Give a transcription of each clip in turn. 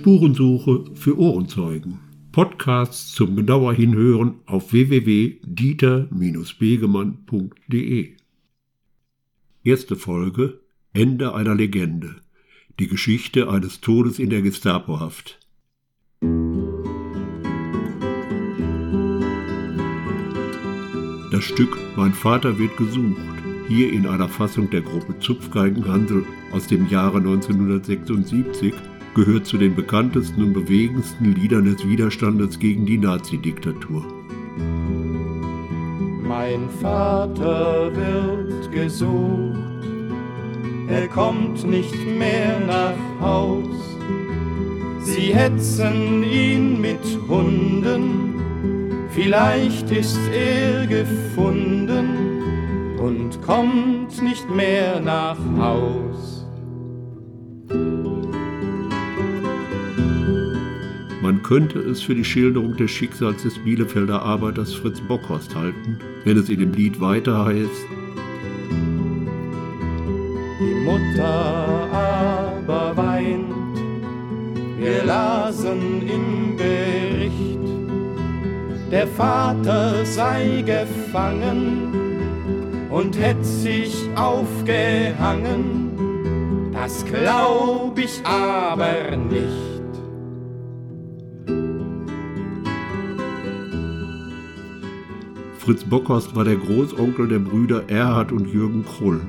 Spurensuche für Ohrenzeugen. Podcasts zum genauer Hinhören auf www.dieter-begemann.de. Erste Folge Ende einer Legende. Die Geschichte eines Todes in der Gestapohaft. Das Stück Mein Vater wird gesucht, hier in einer Fassung der Gruppe Zupfgeigenhansel aus dem Jahre 1976, gehört zu den bekanntesten und bewegendsten Liedern des Widerstandes gegen die Nazidiktatur. Mein Vater wird gesucht, er kommt nicht mehr nach Haus. Sie hetzen ihn mit Hunden, vielleicht ist er gefunden und kommt nicht mehr nach Haus. Könnte es für die Schilderung des Schicksals des Bielefelder Arbeiters Fritz Bockhorst halten, wenn es in dem Lied weiter heißt. Die Mutter aber weint, wir lasen im Bericht, der Vater sei gefangen und hätt sich aufgehangen, das glaub ich aber nicht. Fritz Bockhorst war der Großonkel der Brüder Erhard und Jürgen Krull.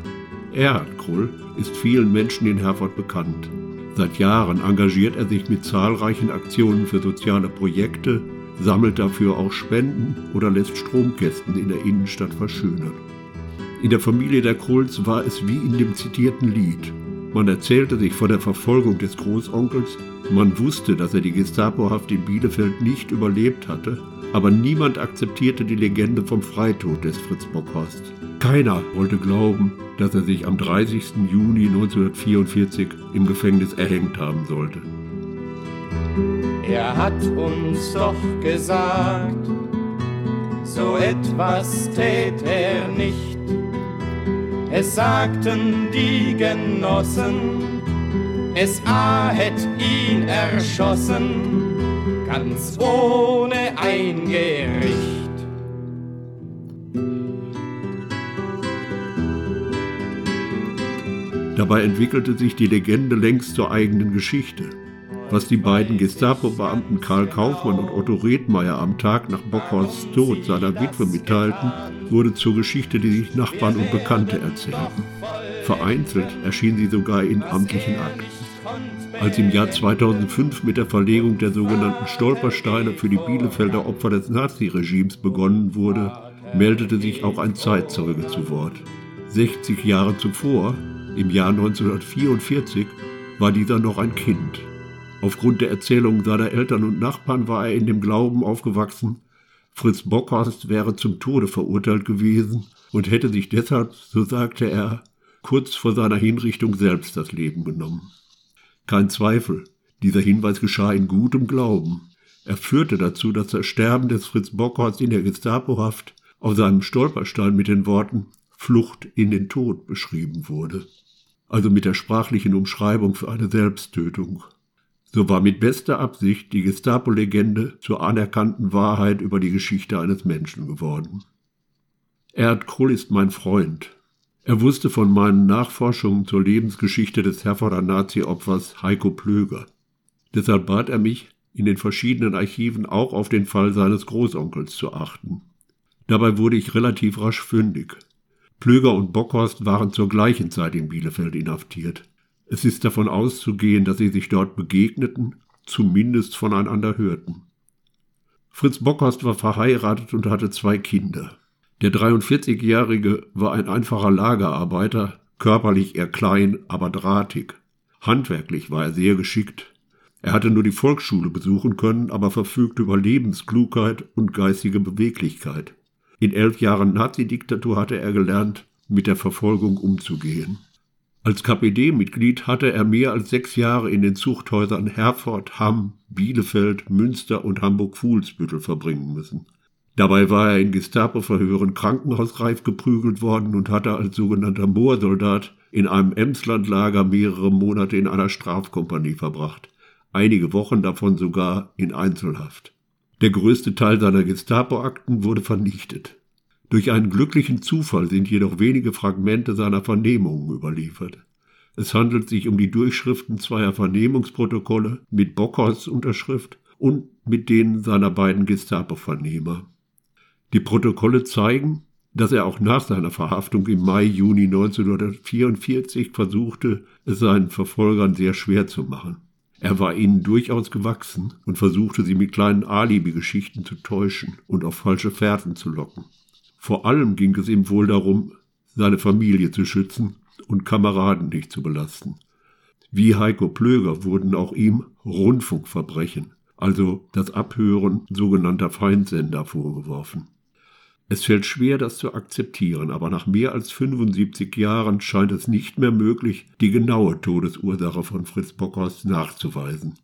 Erhard Krull ist vielen Menschen in Herford bekannt. Seit Jahren engagiert er sich mit zahlreichen Aktionen für soziale Projekte, sammelt dafür auch Spenden oder lässt Stromkästen in der Innenstadt verschönern. In der Familie der Krulls war es wie in dem zitierten Lied. Man erzählte sich von der Verfolgung des Großonkels, man wusste, dass er die Gestapohaft in Bielefeld nicht überlebt hatte aber niemand akzeptierte die Legende vom Freitod des Fritz Bockhorst. Keiner wollte glauben, dass er sich am 30. Juni 1944 im Gefängnis erhängt haben sollte. Er hat uns doch gesagt, so etwas tät er nicht. Es sagten die Genossen, SA hätt ihn erschossen ganz ohne ein Gericht. Dabei entwickelte sich die Legende längst zur eigenen Geschichte. Was die beiden Gestapo-Beamten Karl Kaufmann und Otto Redmeier am Tag nach Bockhorsts Tod seiner Witwe mitteilten, wurde zur Geschichte, die sich Nachbarn und Bekannte erzählten. Vereinzelt erschien sie sogar in amtlichen Akten. Als im Jahr 2005 mit der Verlegung der sogenannten Stolpersteine für die Bielefelder Opfer des Naziregimes begonnen wurde, meldete sich auch ein Zeitzeuge zu Wort. 60 Jahre zuvor, im Jahr 1944, war dieser noch ein Kind. Aufgrund der Erzählungen seiner Eltern und Nachbarn war er in dem Glauben aufgewachsen, Fritz Bockhorst wäre zum Tode verurteilt gewesen und hätte sich deshalb, so sagte er, kurz vor seiner Hinrichtung selbst das Leben genommen. Kein Zweifel, dieser Hinweis geschah in gutem Glauben. Er führte dazu, dass das Sterben des Fritz Bockhorst in der Gestapohaft auf seinem Stolperstein mit den Worten Flucht in den Tod beschrieben wurde. Also mit der sprachlichen Umschreibung für eine Selbsttötung. So war mit bester Absicht die Gestapo-Legende zur anerkannten Wahrheit über die Geschichte eines Menschen geworden. Erd Krull ist mein Freund, er wusste von meinen Nachforschungen zur Lebensgeschichte des Herforder Nazi-Opfers Heiko Plöger. Deshalb bat er mich, in den verschiedenen Archiven auch auf den Fall seines Großonkels zu achten. Dabei wurde ich relativ rasch fündig. Plöger und Bockhorst waren zur gleichen Zeit in Bielefeld inhaftiert. Es ist davon auszugehen, dass sie sich dort begegneten, zumindest voneinander hörten. Fritz Bockhorst war verheiratet und hatte zwei Kinder. Der 43-Jährige war ein einfacher Lagerarbeiter, körperlich eher klein, aber drahtig. Handwerklich war er sehr geschickt. Er hatte nur die Volksschule besuchen können, aber verfügte über Lebensklugheit und geistige Beweglichkeit. In elf Jahren Nazidiktatur hatte er gelernt, mit der Verfolgung umzugehen. Als KPD-Mitglied hatte er mehr als sechs Jahre in den Zuchthäusern Herford, Hamm, Bielefeld, Münster und Hamburg-Fuhlsbüttel verbringen müssen. Dabei war er in Gestapo-Verhören krankenhausreif geprügelt worden und hatte als sogenannter Moorsoldat in einem Emslandlager mehrere Monate in einer Strafkompanie verbracht. einige Wochen davon sogar in Einzelhaft. Der größte Teil seiner Gestapo-Akten wurde vernichtet. Durch einen glücklichen Zufall sind jedoch wenige Fragmente seiner Vernehmungen überliefert. Es handelt sich um die Durchschriften zweier Vernehmungsprotokolle mit Bockhorsts Unterschrift und mit denen seiner beiden Gestapo-Vernehmer. Die Protokolle zeigen, dass er auch nach seiner Verhaftung im Mai, Juni 1944 versuchte, es seinen Verfolgern sehr schwer zu machen. Er war ihnen durchaus gewachsen und versuchte sie mit kleinen Alibi-Geschichten zu täuschen und auf falsche Fährten zu locken. Vor allem ging es ihm wohl darum, seine Familie zu schützen und Kameraden nicht zu belasten. Wie Heiko Plöger wurden auch ihm Rundfunkverbrechen, also das Abhören sogenannter Feindsender vorgeworfen. Es fällt schwer, das zu akzeptieren, aber nach mehr als 75 Jahren scheint es nicht mehr möglich, die genaue Todesursache von Fritz Bockhorst nachzuweisen.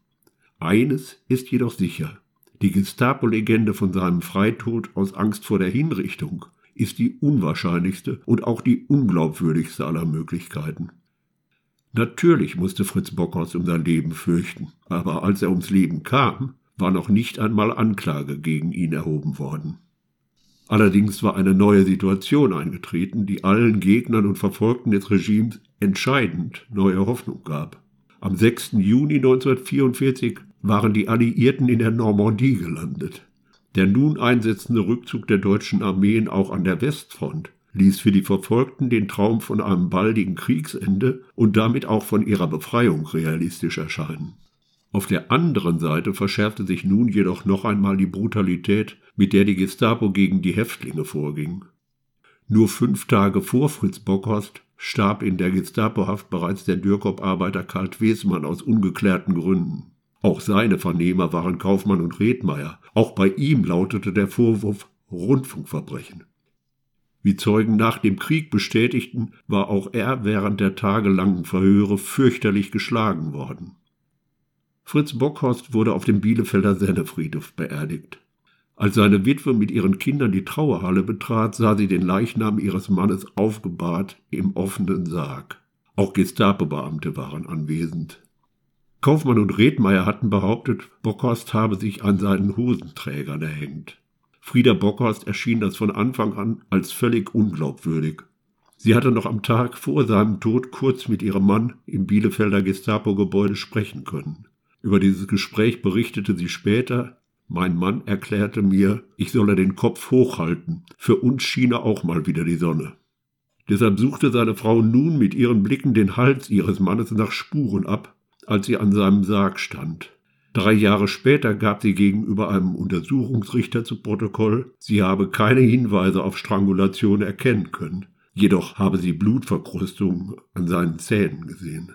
Eines ist jedoch sicher. Die Gestapo-Legende von seinem Freitod aus Angst vor der Hinrichtung ist die unwahrscheinlichste und auch die unglaubwürdigste aller Möglichkeiten. Natürlich musste Fritz Bockhorst um sein Leben fürchten, aber als er ums Leben kam, war noch nicht einmal Anklage gegen ihn erhoben worden. Allerdings war eine neue Situation eingetreten, die allen Gegnern und Verfolgten des Regimes entscheidend neue Hoffnung gab. Am 6. Juni 1944 waren die Alliierten in der Normandie gelandet. Der nun einsetzende Rückzug der deutschen Armeen auch an der Westfront ließ für die Verfolgten den Traum von einem baldigen Kriegsende und damit auch von ihrer Befreiung realistisch erscheinen. Auf der anderen Seite verschärfte sich nun jedoch noch einmal die Brutalität, mit der die Gestapo gegen die Häftlinge vorging. Nur fünf Tage vor Fritz Bockhorst starb in der Gestapohaft bereits der Dürkop-Arbeiter Karl Wesmann aus ungeklärten Gründen. Auch seine Vernehmer waren Kaufmann und Redmeier. Auch bei ihm lautete der Vorwurf Rundfunkverbrechen. Wie Zeugen nach dem Krieg bestätigten, war auch er während der tagelangen Verhöre fürchterlich geschlagen worden. Fritz Bockhorst wurde auf dem Bielefelder Sennefriedhof beerdigt. Als seine Witwe mit ihren Kindern die Trauerhalle betrat, sah sie den Leichnam ihres Mannes aufgebahrt im offenen Sarg. Auch Gestapo-Beamte waren anwesend. Kaufmann und Redmeier hatten behauptet, Bockhorst habe sich an seinen Hosenträgern erhängt. Frieda Bockhorst erschien das von Anfang an als völlig unglaubwürdig. Sie hatte noch am Tag vor seinem Tod kurz mit ihrem Mann im Bielefelder Gestapo-Gebäude sprechen können. Über dieses Gespräch berichtete sie später. Mein Mann erklärte mir, ich solle den Kopf hochhalten. Für uns schiene auch mal wieder die Sonne. Deshalb suchte seine Frau nun mit ihren Blicken den Hals ihres Mannes nach Spuren ab, als sie an seinem Sarg stand. Drei Jahre später gab sie gegenüber einem Untersuchungsrichter zu Protokoll, sie habe keine Hinweise auf Strangulation erkennen können, jedoch habe sie Blutverkrustungen an seinen Zähnen gesehen.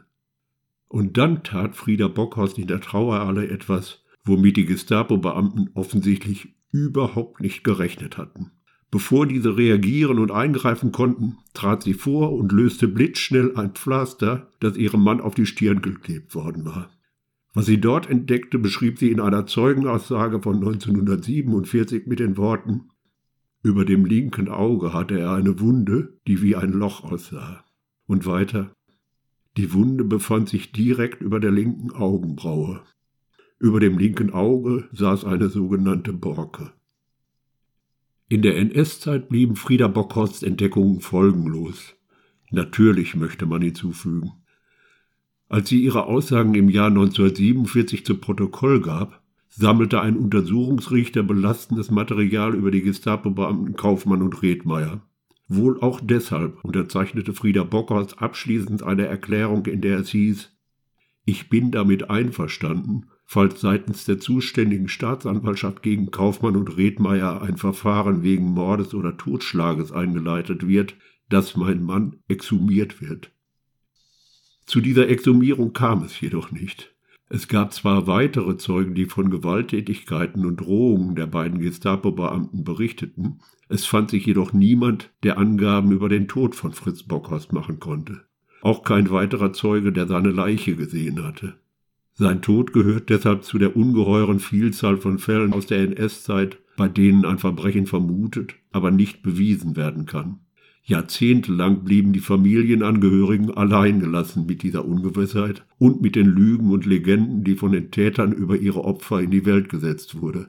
Und dann tat Frieda Bockhorst in der Trauerhalle etwas, womit die Gestapo-Beamten offensichtlich überhaupt nicht gerechnet hatten. Bevor diese reagieren und eingreifen konnten, trat sie vor und löste blitzschnell ein Pflaster, das ihrem Mann auf die Stirn geklebt worden war. Was sie dort entdeckte, beschrieb sie in einer Zeugenaussage von 1947 mit den Worten Über dem linken Auge hatte er eine Wunde, die wie ein Loch aussah. Und weiter die Wunde befand sich direkt über der linken Augenbraue. Über dem linken Auge saß eine sogenannte Borke. In der NS-Zeit blieben Frieda Bockhorsts Entdeckungen folgenlos. Natürlich möchte man hinzufügen. Als sie ihre Aussagen im Jahr 1947 zu Protokoll gab, sammelte ein Untersuchungsrichter belastendes Material über die Gestapo-Beamten Kaufmann und Redmeier. Wohl auch deshalb unterzeichnete Frieda Bockhorst abschließend eine Erklärung, in der es hieß, ich bin damit einverstanden, falls seitens der zuständigen Staatsanwaltschaft gegen Kaufmann und Redmeier ein Verfahren wegen Mordes oder Totschlages eingeleitet wird, dass mein Mann exhumiert wird. Zu dieser Exhumierung kam es jedoch nicht. Es gab zwar weitere Zeugen, die von Gewalttätigkeiten und Drohungen der beiden Gestapo-Beamten berichteten, es fand sich jedoch niemand, der Angaben über den Tod von Fritz Bockhorst machen konnte. Auch kein weiterer Zeuge, der seine Leiche gesehen hatte. Sein Tod gehört deshalb zu der ungeheuren Vielzahl von Fällen aus der NS-Zeit, bei denen ein Verbrechen vermutet, aber nicht bewiesen werden kann. Jahrzehntelang blieben die Familienangehörigen allein gelassen mit dieser Ungewissheit und mit den Lügen und Legenden, die von den Tätern über ihre Opfer in die Welt gesetzt wurde.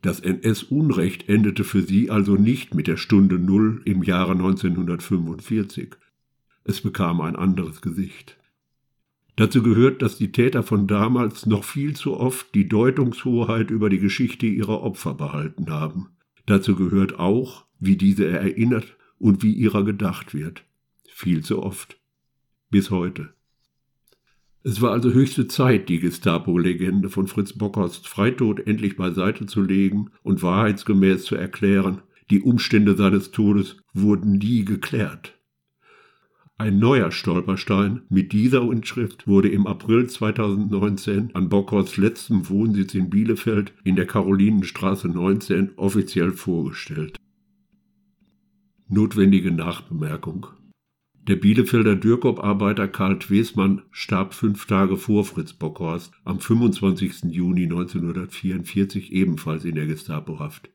Das NS-Unrecht endete für sie also nicht mit der Stunde Null im Jahre 1945. Es bekam ein anderes Gesicht. Dazu gehört, dass die Täter von damals noch viel zu oft die Deutungshoheit über die Geschichte ihrer Opfer behalten haben. Dazu gehört auch, wie diese erinnert und wie ihrer gedacht wird. Viel zu oft. Bis heute. Es war also höchste Zeit, die Gestapo-Legende von Fritz Bockhorst Freitod endlich beiseite zu legen und wahrheitsgemäß zu erklären. Die Umstände seines Todes wurden nie geklärt. Ein neuer Stolperstein mit dieser Inschrift wurde im April 2019 an Bockhorsts letztem Wohnsitz in Bielefeld in der Karolinenstraße 19 offiziell vorgestellt. Notwendige Nachbemerkung. Der Bielefelder Dürkop-Arbeiter Karl Twesmann starb fünf Tage vor Fritz Bockhorst am 25. Juni 1944 ebenfalls in der Gestapohaft.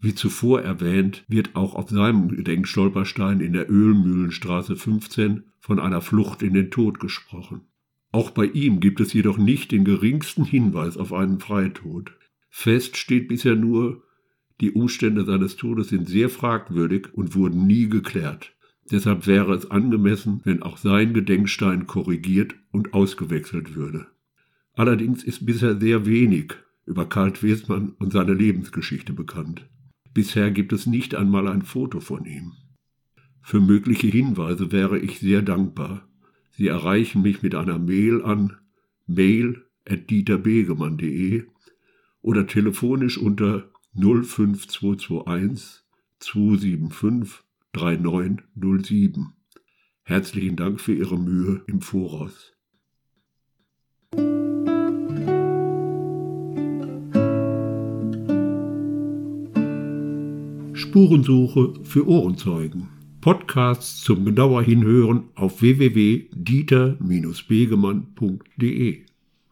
Wie zuvor erwähnt, wird auch auf seinem Gedenkstolperstein in der Ölmühlenstraße 15 von einer Flucht in den Tod gesprochen. Auch bei ihm gibt es jedoch nicht den geringsten Hinweis auf einen Freitod. Fest steht bisher nur, die Umstände seines Todes sind sehr fragwürdig und wurden nie geklärt. Deshalb wäre es angemessen, wenn auch sein Gedenkstein korrigiert und ausgewechselt würde. Allerdings ist bisher sehr wenig über Karl Wesmann und seine Lebensgeschichte bekannt. Bisher gibt es nicht einmal ein Foto von ihm. Für mögliche Hinweise wäre ich sehr dankbar. Sie erreichen mich mit einer Mail an mail.dieterbegemann.de oder telefonisch unter 05221 275 3907. Herzlichen Dank für Ihre Mühe im Voraus. Spurensuche für Ohrenzeugen. Podcasts zum genauer Hinhören auf www.dieter-begemann.de